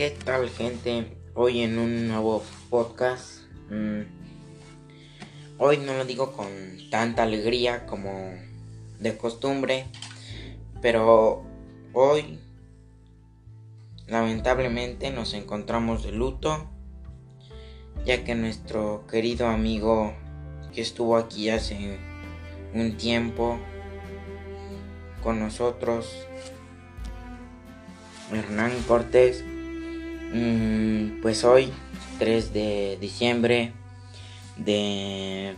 ¿Qué tal gente? Hoy en un nuevo podcast. Mm, hoy no lo digo con tanta alegría como de costumbre, pero hoy lamentablemente nos encontramos de luto, ya que nuestro querido amigo que estuvo aquí hace un tiempo con nosotros, Hernán Cortés, pues hoy, 3 de diciembre de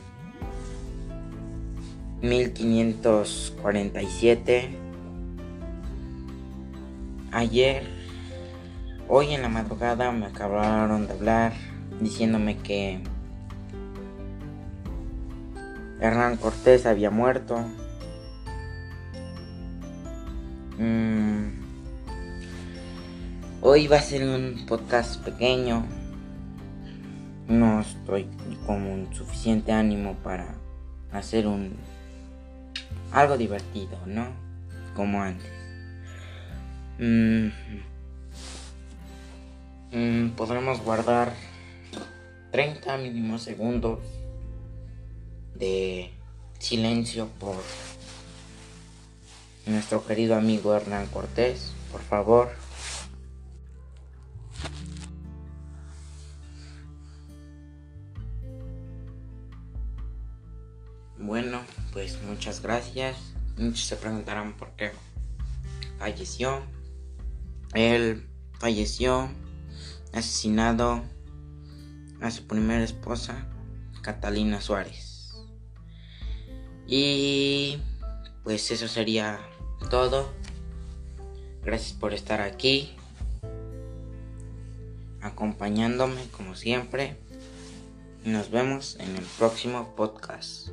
1547, ayer, hoy en la madrugada me acabaron de hablar diciéndome que Hernán Cortés había muerto. Mm, Hoy va a ser un podcast pequeño. No estoy con un suficiente ánimo para hacer un algo divertido, ¿no? Como antes. Mm, mm, podremos guardar 30 mínimos segundos de silencio por nuestro querido amigo Hernán Cortés, por favor. Bueno, pues muchas gracias. Muchos se preguntarán por qué falleció. Él falleció asesinado a su primera esposa, Catalina Suárez. Y pues eso sería todo. Gracias por estar aquí, acompañándome como siempre. Nos vemos en el próximo podcast.